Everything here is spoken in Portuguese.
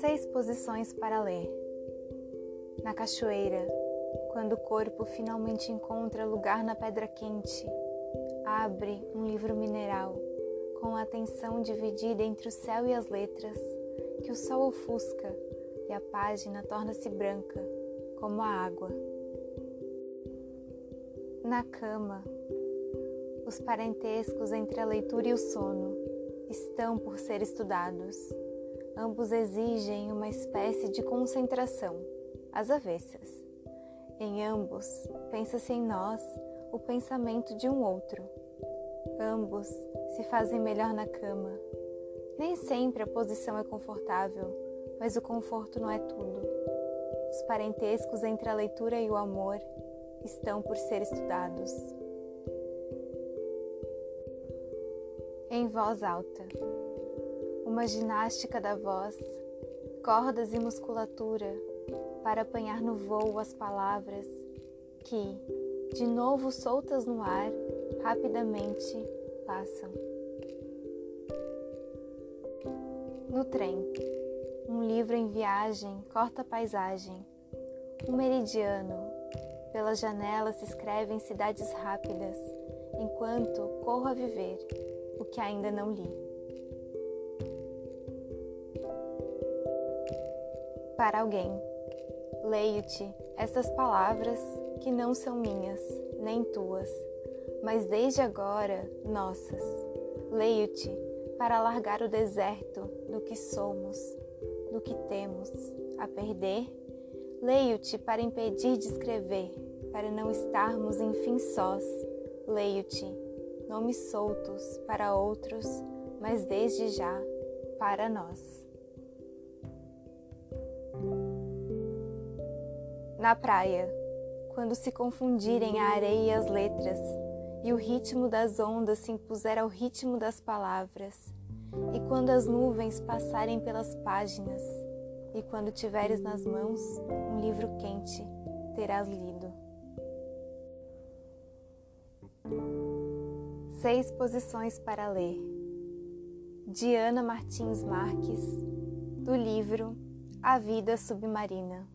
Seis posições para ler. Na cachoeira, quando o corpo finalmente encontra lugar na pedra quente, abre um livro mineral com a atenção dividida entre o céu e as letras, que o sol ofusca e a página torna-se branca, como a água. Na cama, os parentescos entre a leitura e o sono estão por ser estudados. Ambos exigem uma espécie de concentração, às avessas. Em ambos, pensa-se em nós o pensamento de um outro. Ambos se fazem melhor na cama. Nem sempre a posição é confortável, mas o conforto não é tudo. Os parentescos entre a leitura e o amor estão por ser estudados. Em voz alta. Uma ginástica da voz, cordas e musculatura para apanhar no voo as palavras que, de novo soltas no ar, rapidamente passam. No trem, um livro em viagem corta a paisagem. Um meridiano. Pela janela se escrevem cidades rápidas, enquanto corro a viver o que ainda não li. Para alguém, leio-te estas palavras que não são minhas, nem tuas mas desde agora nossas. Leio-te para largar o deserto do que somos, do que temos a perder. Leio-te para impedir de escrever, para não estarmos enfim sós. Leio-te, nomes soltos para outros, mas desde já para nós. Na praia, quando se confundirem a areia e as letras, e o ritmo das ondas se impuser ao ritmo das palavras, e quando as nuvens passarem pelas páginas, e quando tiveres nas mãos um livro quente, terás lido. Seis posições para ler. Diana Martins Marques, do livro A Vida Submarina.